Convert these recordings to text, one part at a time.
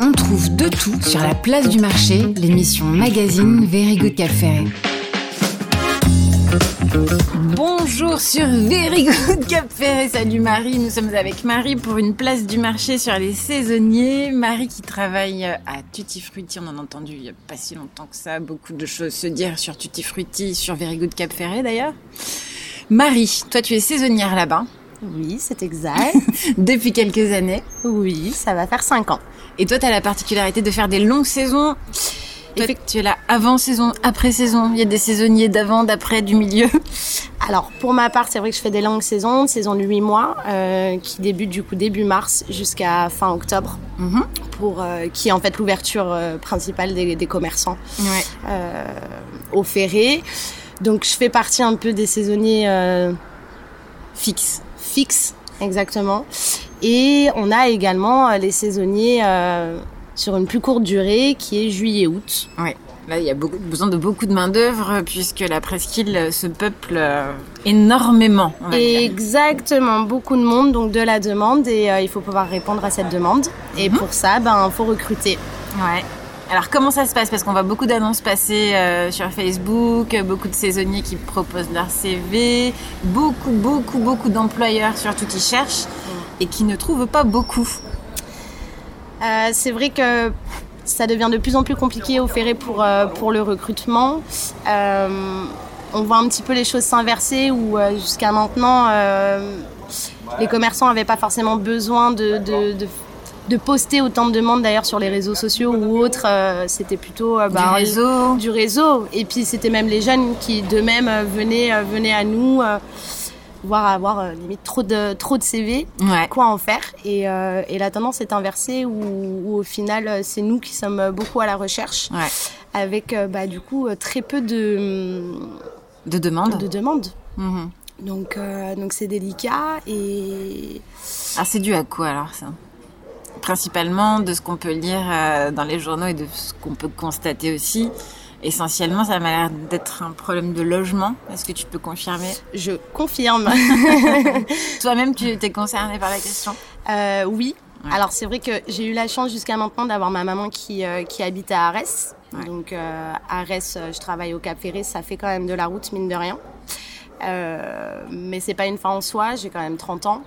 On trouve de tout sur la place du marché, l'émission magazine Very Good Cap Ferré. Bonjour sur Very Good Cap Ferré, salut Marie, nous sommes avec Marie pour une place du marché sur les saisonniers. Marie qui travaille à Tutti Frutti, on en a entendu il n'y a pas si longtemps que ça, beaucoup de choses se dire sur Tutti Frutti, sur Very Good Cap Ferré d'ailleurs. Marie, toi tu es saisonnière là-bas. Oui, c'est exact. Depuis quelques années. Oui, ça va faire 5 ans. Et toi, tu as la particularité de faire des longues saisons. Toi, tu es là avant saison, après saison. Il y a des saisonniers d'avant, d'après, du milieu. Alors, pour ma part, c'est vrai que je fais des longues saisons, saison de 8 mois, euh, qui débute du coup début mars jusqu'à fin octobre, Mhm. pour euh, qui est en fait l'ouverture euh, principale des, des commerçants Ouais. au ferré. Donc, je fais partie un peu des saisonniers euh, Fixe. exactement. Et on a également euh, les saisonniers euh, sur une plus courte durée, qui est juillet-août. Ouais. Là, il y a beaucoup, besoin de beaucoup de main-d'œuvre puisque la presqu'île se peuple euh, énormément. on va dire. Exactement, beaucoup de monde, donc de la demande, et euh, il faut pouvoir répondre à cette demande. Et pour ça, ben, faut recruter. Ouais. Alors comment ça se passe? Parce qu'on voit beaucoup d'annonces passer euh, sur Facebook, beaucoup de saisonniers qui proposent leur CV, beaucoup, beaucoup, beaucoup d'employeurs surtout qui cherchent et qui ne trouvent pas beaucoup. Euh, c'est vrai que ça devient de plus en plus compliqué au ferré pour, euh, pour le recrutement. On voit un petit peu les choses s'inverser où jusqu'à maintenant, les commerçants n'avaient pas forcément besoin de, de, de, de poster autant de demandes d'ailleurs sur les réseaux sociaux ou autres. Euh, c'était plutôt euh, Du bah, réseau. du réseau. Et puis c'était même les jeunes qui d'eux-mêmes euh, venaient, venaient à nous, voire avoir euh, limite trop de, trop de CV, Ouais. quoi en faire? Et, euh, et la tendance est inversée où, où au final c'est nous qui sommes beaucoup à la recherche, Ouais. avec euh, bah, du coup très peu de, De demande. de demandes. Mhm. Donc donc c'est délicat et Ah, c'est dû à quoi alors ça? Principalement de ce qu'on peut lire euh, dans les journaux et de ce qu'on peut constater aussi. Essentiellement, ça m'a l'air d'être un problème de logement. Est-ce que tu peux confirmer? Je confirme. Toi-même, tu étais concerné par la question? Euh, oui. Ouais. Alors c'est vrai que j'ai eu la chance jusqu'à maintenant d'avoir ma maman qui, euh, qui habite à Arès. Ouais. Donc euh, Arès, je travaille au Cap Ferré, ça fait quand même de la route mine de rien. Euh, mais c'est pas une fin en soi, j'ai quand même 30 ans.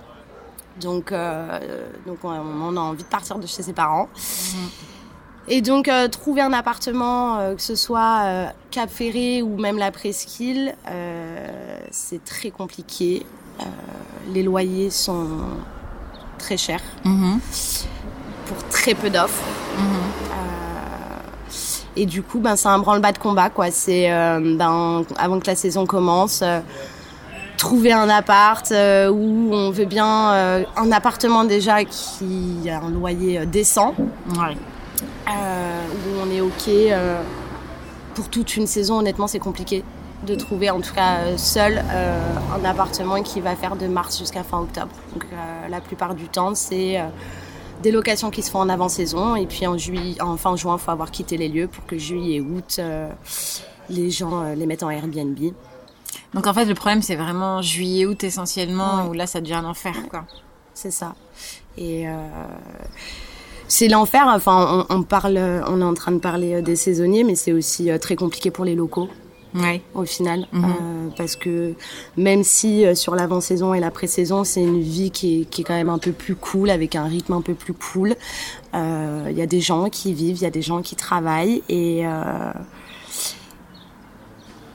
Donc, euh, donc on, on a envie de partir de chez ses parents. Et donc euh, trouver un appartement, euh, que ce soit Cap Ferré ou même la Presqu'île, c'est très compliqué. Les loyers sont très chers pour très peu d'offres. Euh, et du coup, ben, c'est un branle-bas de combat, quoi. C'est ben, avant que la saison commence, trouver un appart euh, où on veut bien euh, un appartement déjà qui a un loyer euh, décent, Ouais. où on est ok pour toute une saison. Honnêtement, c'est compliqué de trouver, en tout cas seul, un appartement qui va faire de mars jusqu'à fin octobre. Donc la plupart du temps, c'est des locations qui se font en avant-saison et puis en, juillet, en fin juin, il faut avoir quitté les lieux pour que juillet et août, les gens les mettent en Airbnb. Donc en fait, le problème, c'est vraiment juillet-août essentiellement, Ouais. où là, ça devient un enfer, quoi. C'est ça. Et euh, c'est l'enfer. Enfin, on, on parle, on est en train de parler euh, des saisonniers, mais c'est aussi euh, très compliqué pour les locaux Ouais. au final, Mhm. Euh, parce que même si sur l'avant-saison et la pré-saison, c'est une vie qui est, qui est quand même un peu plus cool, avec un rythme un peu plus cool. euh, Il y a des gens qui vivent, il y a des gens qui travaillent, et euh,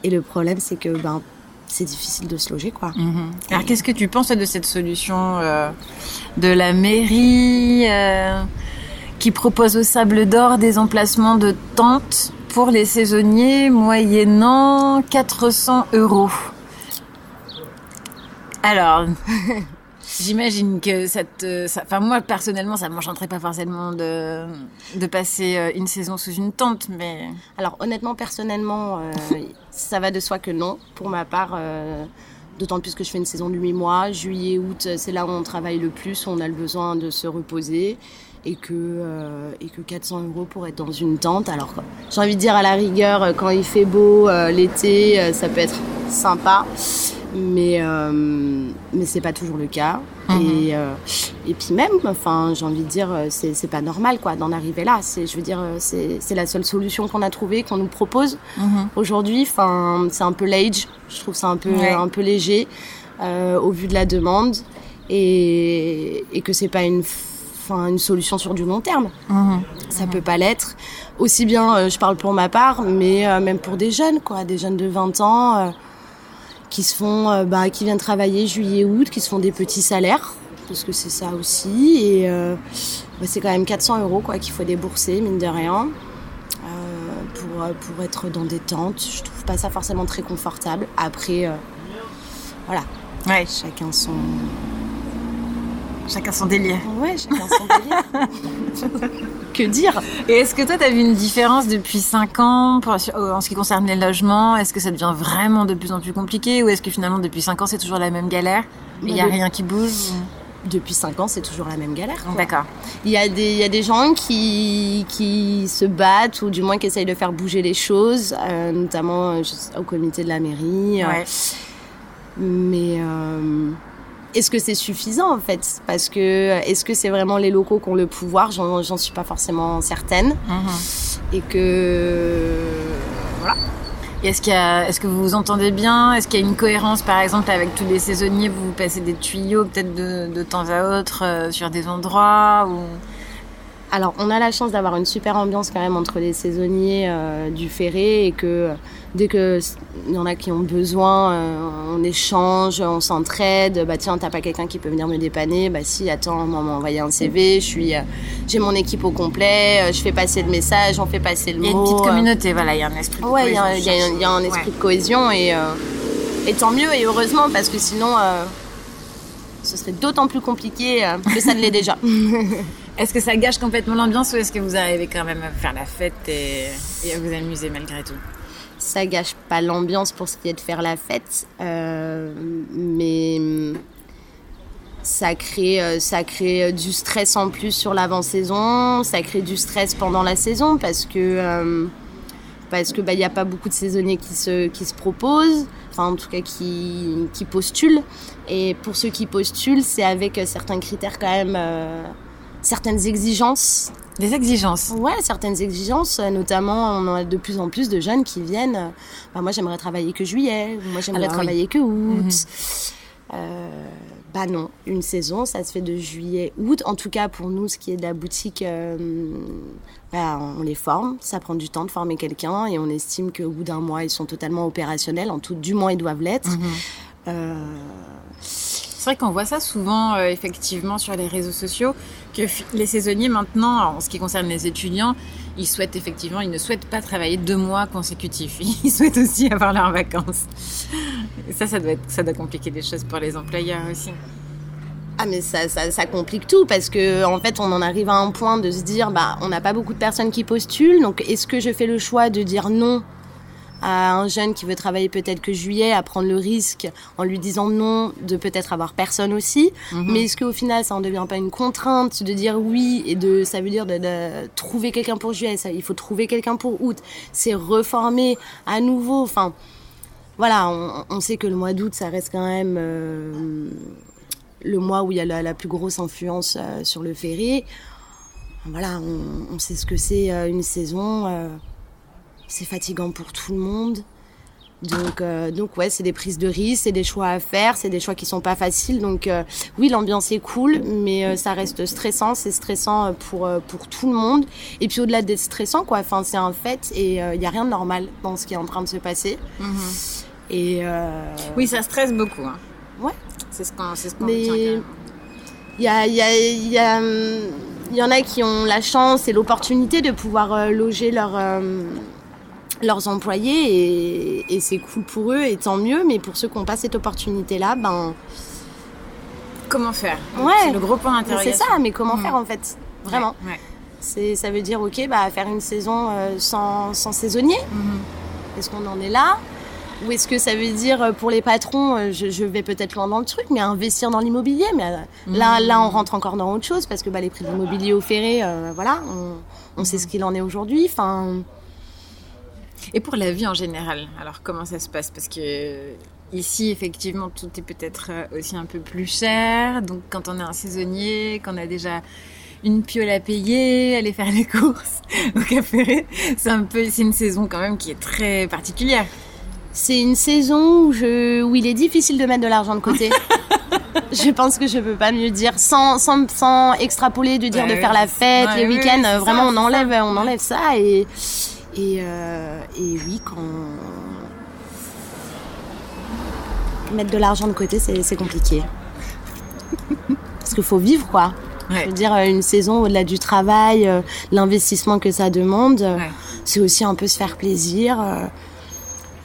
et le problème, c'est que ben c'est difficile de se loger, quoi. Mhm. Alors, qu'est-ce que tu penses de cette solution euh, de la mairie euh, qui propose au Sable d'Or des emplacements de tentes pour les saisonniers moyennant 400 euros? Alors, j'imagine que ça te... Enfin, moi, personnellement, ça m'enchanterait pas forcément de, passer euh, une saison sous une tente, mais... Alors honnêtement, personnellement, euh, ça va de soi que non. Pour ma part, euh, d'autant plus que je fais une saison de 8 mois. Juillet, août, c'est là où on travaille le plus, où on a le besoin de se reposer. Et que, euh, et que 400 euros pour être dans une tente. Alors j'ai envie de dire à la rigueur, euh, quand il fait beau, euh, l'été, euh, ça peut être sympa. Mais euh, mais c'est pas toujours le cas Mhm. et euh, et puis même enfin j'ai envie de dire euh, c'est c'est pas normal quoi d'en arriver là c'est je veux dire euh, c'est c'est la seule solution qu'on a trouvée qu'on nous propose Mhm. aujourd'hui enfin c'est un peu l'age je trouve ça un peu Ouais. un peu léger euh, au vu de la demande et et que c'est pas une enfin une solution sur du long terme Mhm. ça peut pas l'être. Aussi bien, euh, je parle pour ma part, mais euh, même pour des jeunes, quoi, des jeunes de 20 ans euh, qui se font, euh, bah, qui viennent travailler juillet-août, qui se font des petits salaires, parce que c'est ça aussi. Et euh, bah, c'est quand même 400 euros, quoi, qu'il faut débourser, mine de rien, euh, pour pour être dans des tentes. Je trouve pas ça forcément très confortable. Après, euh, voilà, Ouais, chacun son, chacun son délire. ouais, chacun son délire. que dire? Et est-ce que toi, tu as vu une différence depuis 5 ans pour- en ce qui concerne les logements? Est-ce que ça devient vraiment de plus en plus compliqué? Ou est-ce que finalement, depuis 5 ans, c'est toujours la même galère? Il n'y a rien qui bouge? Depuis 5 ans, c'est toujours la même galère. D'accord. Il y, a des, il y a des gens qui, qui se battent ou du moins qui essayent de faire bouger les choses, euh, notamment euh, sais, au comité de la mairie. euh, Ouais. mais euh, est-ce que c'est suffisant en fait? Parce que est-ce que c'est vraiment les locaux qui ont le pouvoir? J'en suis pas forcément certaine. Mhm. Et que voilà. Est-ce que vous vous entendez bien? Est-ce qu'il y a une cohérence, par exemple, avec tous les saisonniers? Vous passez des tuyaux peut-être de, de temps à autre euh, sur des endroits ou... Alors, on a la chance d'avoir une super ambiance quand même entre les saisonniers euh, du Ferré et que euh, dès que y en a qui ont besoin, euh, on échange, on s'entraide. Bah tiens, t'as pas quelqu'un qui peut venir me dépanner? Bah si, attends, moi on m'a envoyé un CV, je suis, euh, j'ai mon équipe au complet, je fais passer le message, on fait passer le Il y a une mot. petite communauté, voilà, il y a un esprit de Ouais, il y, a un- cohésion. il y a un- il y a un esprit de cohésion et, et tant mieux et heureusement parce que sinon ce serait d'autant plus compliqué que ça ne l'est déjà. Est-ce que ça gâche complètement l'ambiance ou est-ce que vous arrivez quand même à faire la fête et, à vous amuser malgré tout? Ça gâche pas l'ambiance pour ce qui est de faire la fête, euh, mais hum, ça crée, euh, ça crée euh, du stress en plus sur l'avant-saison, ça crée du stress pendant la saison parce que euh, parce que bah a pas beaucoup de saisonniers qui se qui se proposent, enfin en tout cas qui qui postulent. Et pour ceux qui postulent, c'est avec certains critères quand même certaines exigences Des exigences. Ouais, certaines exigences, euh, notamment on a de plus en plus de jeunes qui viennent. euh, bah, moi, j'aimerais travailler que juillet, moi, j'aimerais Alors, oui. travailler que août. Mhm. Euh, bah non, une saison, ça se fait de juillet, août. En tout cas, pour nous, ce qui est de la boutique, euh, bah, on les forme. Ça prend du temps de former quelqu'un et on estime qu'au bout d'un mois, ils sont totalement opérationnels. En tout, du moins, ils doivent l'être. Mhm. Euh, C'est vrai qu'on voit ça souvent, effectivement, sur les réseaux sociaux, que les saisonniers, maintenant, en ce qui concerne les étudiants, ils souhaitent effectivement, ils ne souhaitent pas travailler deux mois consécutifs. Ils souhaitent aussi avoir leurs vacances. Ça, ça doit, être, ça doit compliquer les choses pour les employeurs aussi. Ah mais ça, ça, ça complique tout parce que en fait on en arrive à un point de se dire bah on n'a pas beaucoup de personnes qui postulent donc est-ce que je fais le choix de dire non à un jeune qui veut travailler peut-être que juillet à prendre le risque en lui disant non de peut-être avoir personne aussi Mhm. mais est-ce qu'au final ça en devient pas une contrainte de dire oui et de ça veut dire de, de trouver quelqu'un pour juillet? Ça, il faut trouver quelqu'un pour août c'est reformer à nouveau enfin voilà on, on sait que le mois d'août ça reste quand même euh, le mois où il y a la, la plus grosse influence euh, sur le ferry. Voilà, on, on sait ce que c'est euh, une saison. C'est fatigant pour tout le monde. Donc, euh, donc ouais, c'est des prises de risques, c'est des choix à faire, c'est des choix qui sont pas faciles. Donc euh, oui, l'ambiance est cool, mais euh, ça reste stressant. C'est stressant euh, pour pour tout le monde. Et puis au-delà d'être stressant, quoi, enfin c'est un fait et il y a rien de normal dans ce qui est en train de se passer. Et euh, Oui, ça stresse beaucoup. hein. Ouais. C'est ce qu'on ce qu'on Mais-. Il y, a, il y, a, y, a, hum, y en a qui ont la chance et l'opportunité de pouvoir loger leur, leurs employés et, et c'est cool pour eux et tant mieux. Mais pour ceux qui n'ont pas cette opportunité-là, ben Comment faire? Ouais. C'est le gros point mais c'est d'interrogation. ça. Mais comment faire en fait? Vraiment. Ouais, ouais. C'est, ça veut dire ok, bah faire une saison euh, sans, sans saisonnier. Mhm. Est-ce qu'on en est là? Ou est-ce que ça veut dire euh, pour les patrons, euh, je, je vais peut-être loin dans le truc, mais investir dans l'immobilier Mais euh, là, là, on rentre encore dans autre chose parce que bah, les prix de l'immobilier au ferré, euh, voilà, on, on sait ce qu'il en est aujourd'hui. Enfin, Et pour la vie en général, alors comment ça se passe? Parce que Ici, effectivement, tout est peut-être euh, aussi un peu plus cher. Donc, quand on est un saisonnier, qu'on a déjà une piole à payer, aller faire les courses au café, c'est un peu, c'est une saison quand même qui est très particulière. C'est une saison où, je, où il est difficile de mettre de l'argent de côté. je pense que je peux pas mieux dire sans, sans, sans extrapoler de dire Ouais, de faire la fête ouais, les oui, week-ends vraiment ça, on enlève on enlève ça et et, euh, et oui quand mettre de l'argent de côté c'est compliqué parce qu'il faut vivre quoi Ouais. je veux dire une saison au-delà du travail euh, l'investissement que ça demande euh, Ouais. c'est aussi un peu se faire plaisir euh,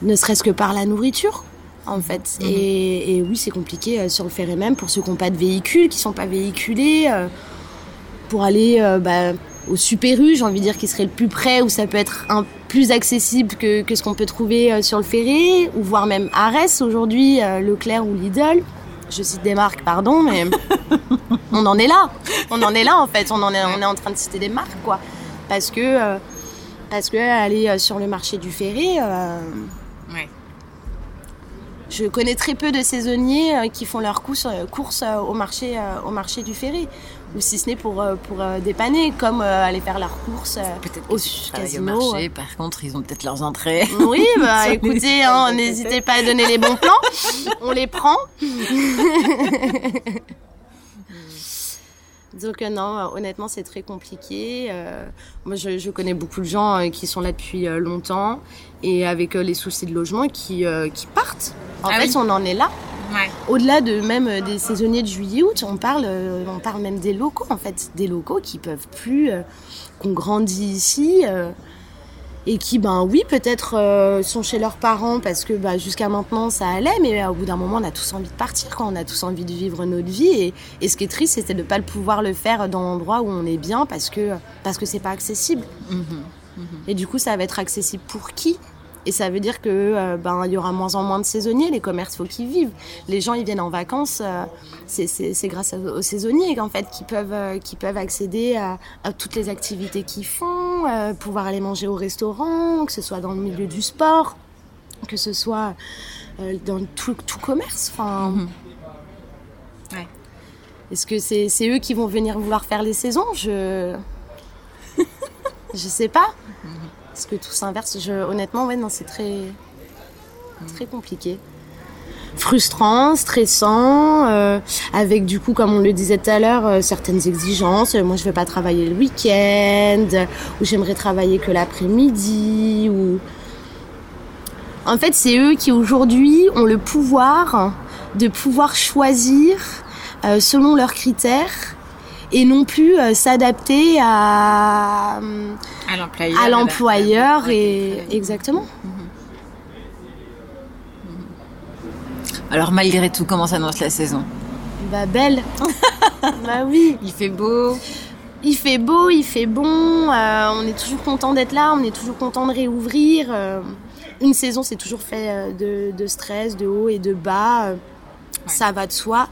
ne serait-ce que par la nourriture en fait Mhm. et, et oui c'est compliqué sur le ferry même pour ceux qui n'ont pas de véhicule qui sont pas véhiculés pour aller bah, au Super U, j'ai envie de dire qui serait le plus près où ça peut être un plus accessible que, que ce qu'on peut trouver euh, sur le ferry ou voire même Arès aujourd'hui euh, Leclerc ou Lidl je cite des marques pardon mais on en est là on en est là en fait on en est on est en train de citer des marques quoi parce que euh, parce que aller sur le marché du ferry euh, Ouais. je connais très peu de saisonniers qui font leurs courses, courses au, marché, au marché du ferry. Ou si ce n'est pour, euh, pour euh, dépanner, comme euh, aller faire leurs courses euh, au casino. au marché. Par contre, ils ont peut-être leurs entrées. Oui, bah écoutez, hein, n'hésitez pas à donner les bons plans. On les prend. Donc non, euh, honnêtement, c'est très compliqué. Euh, moi, je, je connais beaucoup de gens euh, qui sont là depuis euh, longtemps et avec les soucis de logement qui, qui partent. En Ah fait, oui. on en est là. Ouais. Au-delà de même des saisonniers de juillet-août, on parle, on parle même des locaux en fait, des locaux qui peuvent plus, qu'on grandit ici et qui, ben oui, peut-être euh, sont chez leurs parents parce que bah, jusqu'à maintenant ça allait, mais euh, au bout d'un moment on a tous envie de partir, quand on a tous envie de vivre notre vie et, et ce qui est triste, c'est de ne pas le pouvoir le faire dans l'endroit où on est bien parce que parce que c'est pas accessible. Mhm. Et du coup, ça va être accessible pour qui? Et ça veut dire que euh, ben il y aura moins en moins de saisonniers. Les commerces, faut qu'ils vivent. Les gens, ils viennent en vacances. euh, c'est- grâce aux saisonniers en fait qui peuvent euh, qui peuvent accéder à, à toutes les activités qu'ils font, euh, pouvoir aller manger au restaurant, que ce soit dans le milieu du sport, que ce soit dans tout, tout commerce. Enfin. Mhm. Ouais. Est-ce que c'est c'est eux qui vont venir vouloir faire les saisons? Je je sais pas. Est-ce que tout s'inverse. Honnêtement, ouais, non, c'est très très compliqué. Frustrant, stressant, euh, avec du coup, comme on le disait tout à l'heure, euh, certaines exigences. Moi, je vais pas travailler le week-end, ou j'aimerais travailler que l'après-midi, ou en fait, c'est eux qui aujourd'hui ont le pouvoir de pouvoir choisir euh, selon leurs critères et non plus euh, s'adapter à, À l'employeur. et exactement. Alors malgré tout, comment s'annonce la saison? Bah belle. bah oui. Il fait beau. Il fait beau, il fait bon. euh, on est toujours content d'être là. On est toujours content de réouvrir. euh, une saison, c'est toujours fait de, de stress, de haut et de bas. euh, Ça va de soi.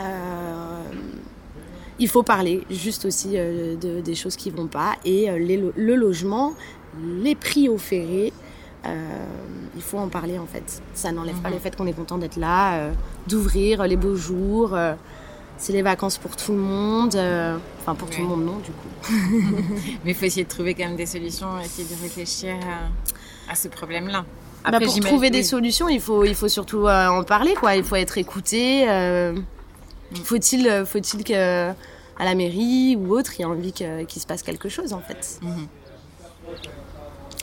Euh, il faut parler juste aussi euh, de- des choses qui vont pas et euh, les le logement, les prix ferré. euh, il faut en parler en fait. Ça n'enlève pas Mhm. le fait qu'on est content d'être là, d'ouvrir les beaux jours. c'est les vacances pour tout le monde. enfin, pour tout le monde, non, du coup. Mais il faut essayer de trouver quand même des solutions, essayer de réfléchir à, à ce problème-là. Bah, pour trouver des solutions, il faut, il faut surtout en parler, quoi. Il faut être écouté. euh, faut-il, faut-il que à la mairie ou autre, il y ait envie que- qu'il se passe quelque chose, en fait.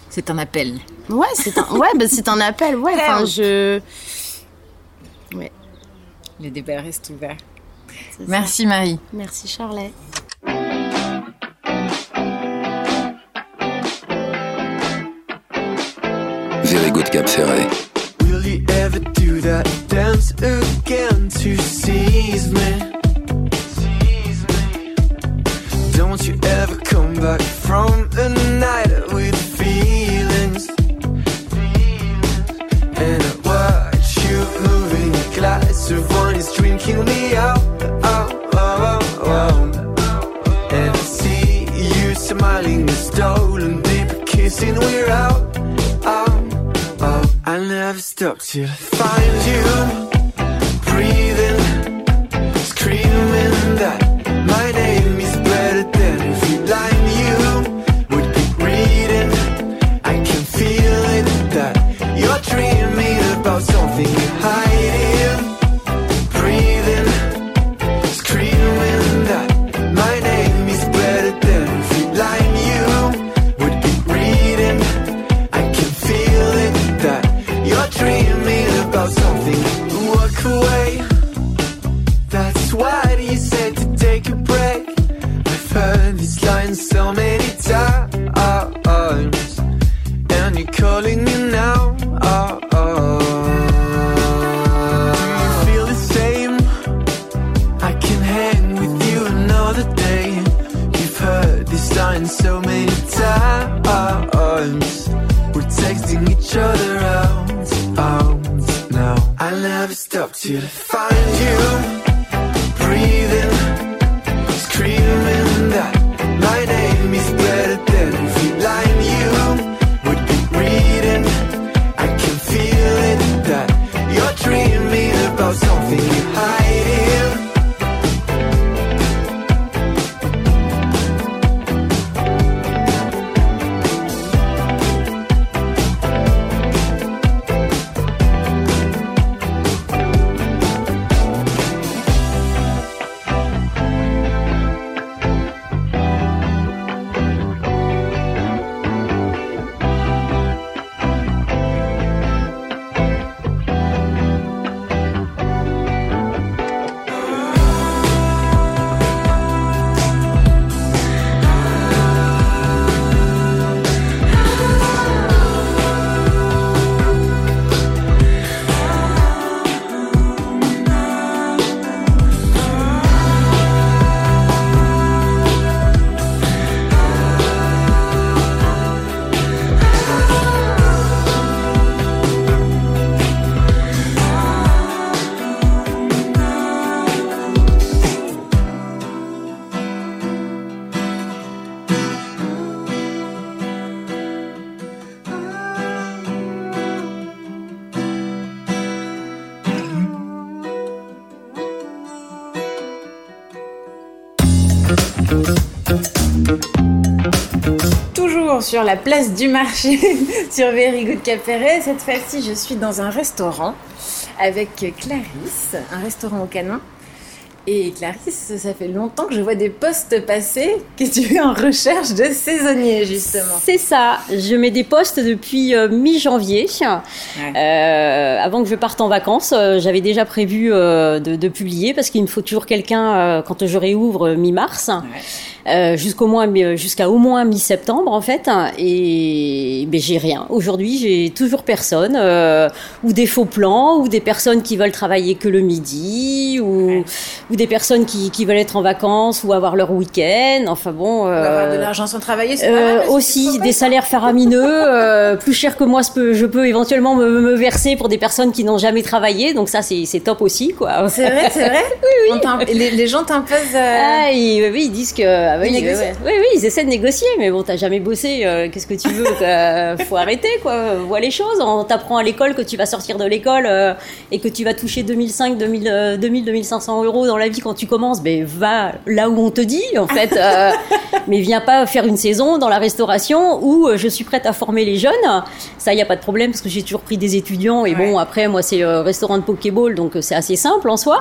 C'est un appel. Ouais, c'est un, ouais, bah, c'est un appel. Ouais, enfin, je. Ouais. Le débat reste ouvert. c'est ça. Merci Marie. Merci, Charlet. Very good Cap Ferret. Till find you breathing, screaming that my name is better than every line you would be reading. I can feel it that you're dreaming about something you're hiding, you. Sur la place du marché sur Very Good Cap Ferret. Cette fois-ci, je suis dans un restaurant avec Clarisse, un restaurant au canon. Et Clarisse, ça fait longtemps que je vois des postes passer que tu es en recherche de saisonniers, justement. C'est ça, je mets des postes depuis euh, mi-janvier. Euh, avant que je parte en vacances, euh, j'avais déjà prévu de, de publier parce qu'il me faut toujours quelqu'un quand je réouvre mi-mars. Euh, jusqu'au moins mi- jusqu'à au moins mi-septembre en fait et ben j'ai rien aujourd'hui j'ai toujours personne euh, ou des faux plans ou des personnes qui veulent travailler que le midi ou, Ouais. ou des personnes qui, qui veulent être en vacances ou avoir leur week-end enfin bon Pour avoir de euh, l'argent sans travailler, c'est pas euh, aussi des salaires faramineux, euh, plus cher que moi, je peux éventuellement me, me verser pour des personnes qui n'ont jamais travaillé, donc ça c'est top aussi quoi. C'est vrai, c'est vrai oui, oui. Les, les gens t'imposent. euh, Ah, ils, oui, ils disent que oui, ouais, oui, oui, ils essaient de négocier, mais bon, t'as jamais bossé, euh, qu'est-ce que tu veux Faut arrêter quoi. Vois les choses. On t'apprend à l'école que tu vas sortir de l'école euh, et que tu vas toucher 2005, 2000, euh, 2000, 2500 euros dans la vie quand tu commences. Ben va là où on te dit en fait. euh, mais viens pas faire une saison dans la restauration où je suis prête à former les jeunes. Ça, y a pas de problème parce que j'ai toujours pris des étudiants et bon, après moi c'est restaurant de Pokéball, donc c'est assez simple en soi.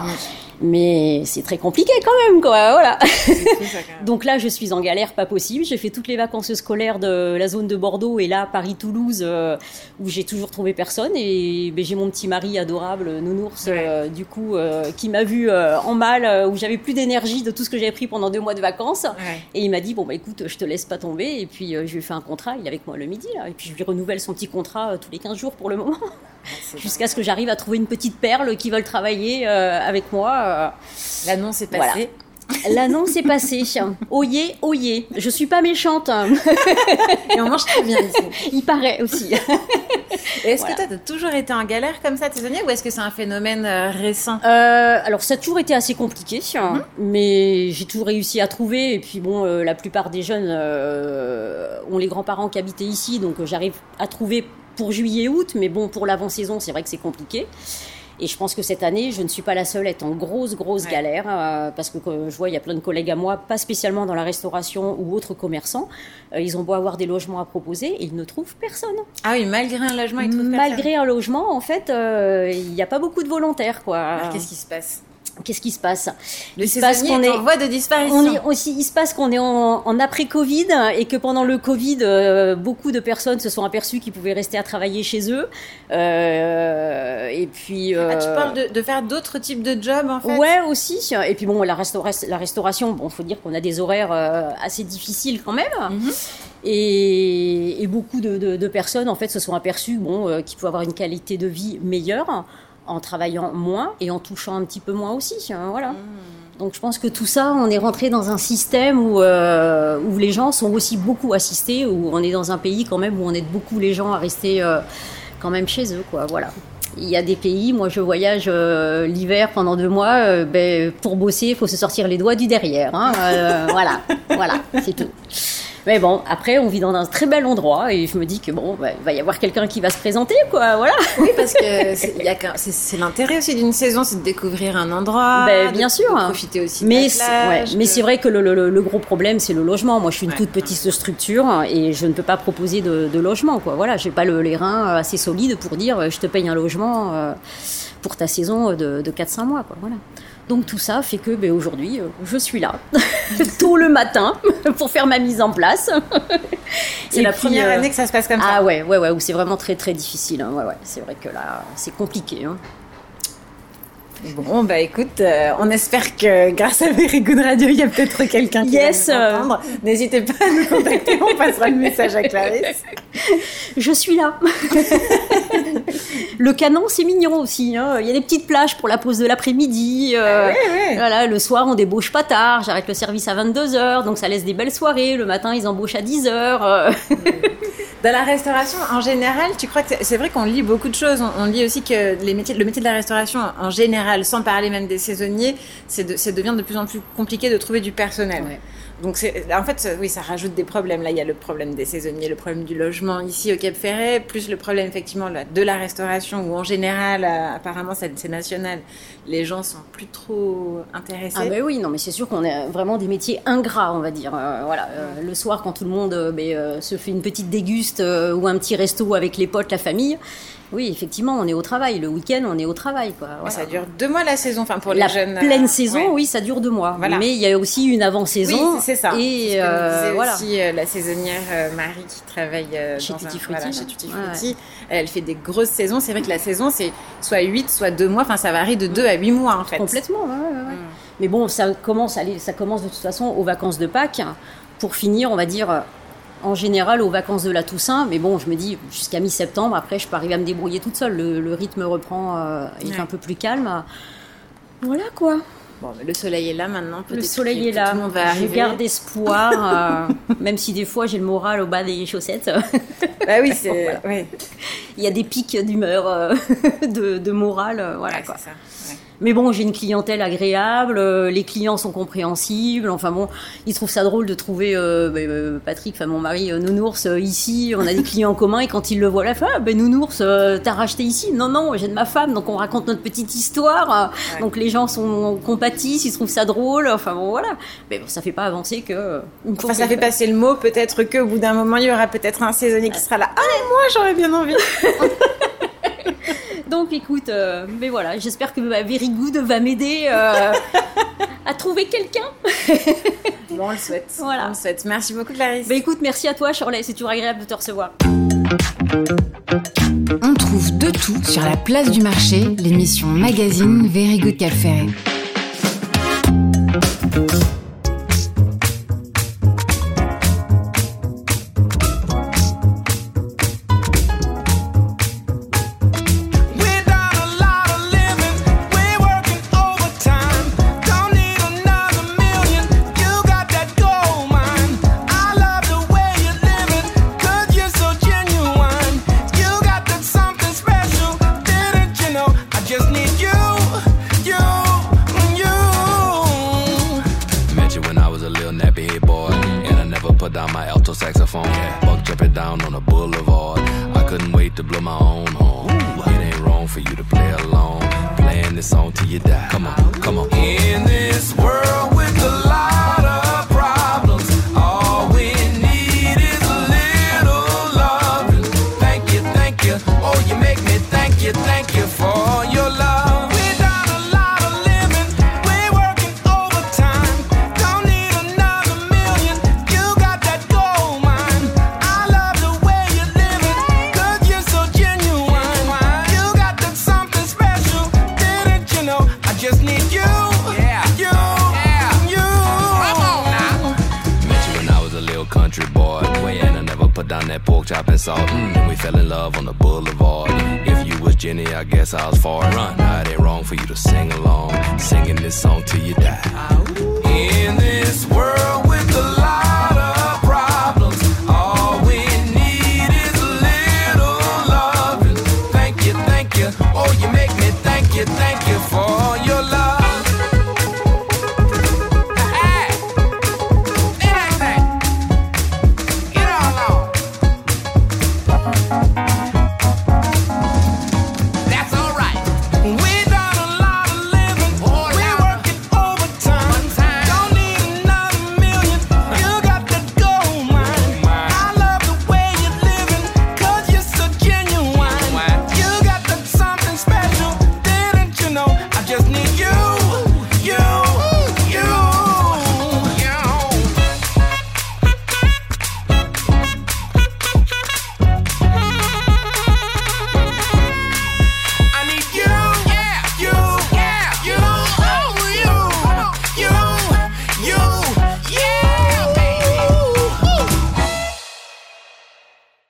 Mais c'est très compliqué quand même, quoi. Voilà. c'est fou, ça, quand même. Donc là, je suis en galère, pas possible. J'ai fait toutes les vacances scolaires de la zone de Bordeaux et là, Paris-Toulouse, euh, où j'ai toujours trouvé personne. Et ben, j'ai mon petit mari adorable, nounours, euh, du coup, euh, qui m'a vu en mal, où j'avais plus d'énergie de tout ce que j'avais pris pendant deux mois de vacances. Ouais. Et il m'a dit, bon, bah écoute, je te laisse pas tomber. Et puis, je lui ai fait un contrat, il est avec moi le midi, là. Et puis, je lui renouvelle son petit contrat tous les 15 jours pour le moment. Jusqu'à ce que j'arrive à trouver une petite perle qui veulent travailler euh, avec moi. euh, L'annonce est passée. L'annonce est passée. Oyez, oyez. Je suis pas méchante. Et on mange très bien ici. Il paraît aussi. Est-ce Voilà. que toi, t'as toujours été en galère comme ça, saisonnier, ou est-ce que c'est un phénomène euh, récent? Euh, alors ça a toujours été assez compliqué, hein, Mhm. mais j'ai toujours réussi à trouver. Et puis bon, euh, la plupart des jeunes euh, ont les grands-parents qui habitaient ici, donc j'arrive à trouver pour juillet-août. Mais bon, pour l'avant-saison, c'est vrai que c'est compliqué. Et je pense que cette année, je ne suis pas la seule à être en grosse, grosse Ouais. galère, euh, parce que euh, je vois, il y a plein de collègues à moi, pas spécialement dans la restauration ou autres commerçants, euh, ils ont beau avoir des logements à proposer et ils ne trouvent personne. Ah oui, malgré un logement, ils trouvent Malgré un logement, en fait, il n'y a pas beaucoup de volontaires, quoi. Alors, Qu'est-ce qui se passe? Qu'est-ce qui se passe? Le Il se passe qu'on est en voie de disparition. on est aussi, il se passe qu'on est en, en après-Covid et que pendant le Covid, euh, beaucoup de personnes se sont aperçues qu'ils pouvaient rester à travailler chez eux. Euh, et puis. Ah, tu euh, parles de, de faire d'autres types de jobs, en fait? Ouais, aussi. Et puis bon, la, restaura- la restauration, bon, faut dire qu'on a des horaires assez difficiles quand même. Mhm. Et, et beaucoup de, de- de personnes, en fait, se sont aperçues bon, qu'ils pouvaient avoir une qualité de vie meilleure en travaillant moins et en touchant un petit peu moins aussi. hein, voilà. Donc je pense que tout ça, on est rentré dans un système où, euh, où les gens sont aussi beaucoup assistés, où on est dans un pays quand même où on aide beaucoup les gens à rester euh, quand même chez eux, quoi. Voilà. Il y a des pays, moi je voyage euh, l'hiver pendant deux mois, ben, pour bosser, il faut se sortir les doigts du derrière. hein. Voilà, voilà, c'est tout. Mais bon, après, on vit dans un très bel endroit et je me dis que bon, il va y avoir quelqu'un qui va se présenter, quoi. Voilà. Oui, parce que c'est l'intérêt aussi d'une saison, c'est de découvrir un endroit. Ben, de- bien sûr. de profiter aussi de Mais la plage, ouais, mais de- c'est vrai que le, le- le gros problème, c'est le logement. Moi, je suis une Ouais. toute petite structure et je ne peux pas proposer de, logement. Quoi. Voilà, j'ai pas le, les reins assez solides pour dire euh, je te paye un logement euh, pour ta saison de, de 4-5 mois. Quoi. Voilà. Donc tout ça fait que ben, aujourd'hui, euh, je suis là, tôt le matin, pour faire ma mise en place. C'est la puis, première euh, année que ça se passe comme ça. Ah ouais, ouais, ouais, où c'est vraiment très très difficile. hein. Ouais, ouais, c'est vrai que là, c'est compliqué. hein. Bon, bah écoute, euh, on espère que grâce à Very Good Radio, il y a peut-être quelqu'un qui Yes, va nous euh. entendre. N'hésitez pas à nous contacter, on passera le message à Clarisse. Je suis là. le canon, c'est mignon aussi. hein. Il y a des petites plages pour la pause de l'après-midi. euh, ouais. Voilà, le soir, on débauche pas tard. J'arrête le service à 22h, donc ça laisse des belles soirées. Le matin, ils embauchent à 10h. euh. Dans la restauration, en général, tu crois que c'est- vrai qu'on lit beaucoup de choses. On, on lit aussi que les métiers, le métier de la restauration, en général, sans parler même des saisonniers, c'est de, devient de plus en plus compliqué de trouver du personnel. Ouais. Donc, c'est, en fait, oui, ça rajoute des problèmes. Là, il y a le problème des saisonniers, le problème du logement ici au Cap Ferret, plus le problème effectivement de la restauration, où en général, euh, apparemment, c'est national. Les gens sont plus trop intéressés. Ah ben oui, non, mais c'est sûr qu'on est vraiment des métiers ingrats, on va dire. Euh, voilà, euh, le soir, quand tout le monde euh, ben, euh, se fait une petite déguste euh, ou un petit resto avec les potes, la famille, oui, effectivement, on est au travail. Le week-end, on est au travail, quoi. Voilà. Ça dure deux mois la saison, enfin pour la les jeunes. euh, pleine saison, ouais. oui, ça dure deux mois. Voilà. Mais il y a aussi une avant-saison. Oui, c'est ça. Et ce euh, voilà. aussi euh, la saisonnière euh, Marie qui travaille euh, Chez dans Tutti un- Frutti. voilà, chez Tutti Ouais, Frutti. Elle fait des grosses saisons. C'est vrai que la saison, c'est soit 8, soit 2 mois. Enfin, ça varie de 2 à 8 mois, en fait. Complètement, ouais. Mm. Mais bon, ça commence, ça commence de toute façon aux vacances de Pâques, pour finir, on va dire, euh, en général aux vacances de la Toussaint. Mais bon, je me dis, jusqu'à mi-septembre, après, je peux arriver à me débrouiller toute seule. Le, le rythme reprend, euh, est Ouais. un peu plus calme. Voilà quoi. Bon, mais le soleil est là maintenant. Le soleil est là. Tout le monde va je arriver. garde espoir, euh, même si des fois j'ai le moral au bas des chaussettes. Bah oui, c'est. Voilà. ouais. Il y a des pics d'humeur, euh, de, de morale. voilà Ouais, quoi. c'est ça. Mais bon, j'ai une clientèle agréable, euh, les clients sont compréhensibles. Enfin bon, ils trouvent ça drôle de trouver euh, ben, euh, Patrick, enfin mon mari, euh, Nounours euh, ici. On a des clients en commun et quand ils le voient là, ah, ben Nounours, t'as racheté ici? Non, non, j'ai de ma femme, donc on raconte notre petite histoire. Ouais. Donc les gens sont compatissent, ils trouvent ça drôle. Enfin bon, voilà. Mais bon, ça fait pas avancer que. Enfin, ça que- fait passer le mot. Peut-être qu'au bout d'un moment, il y aura peut-être un saisonnier qui sera là. Ah, mais moi, j'aurais bien envie. Donc écoute, euh, mais voilà, j'espère que ma Very Good va m'aider euh, à trouver quelqu'un. Bon, on le souhaite. Voilà. On le souhaite. Merci beaucoup, Clarisse. Bah écoute, merci à toi, Shirley, c'est toujours agréable de te recevoir. On trouve de tout sur la place du marché, l'émission magazine Very Good love on the boulevard. If you was Jenny, I guess I was far. Run, now it ain't wrong for you to sing along, singing this song till you die.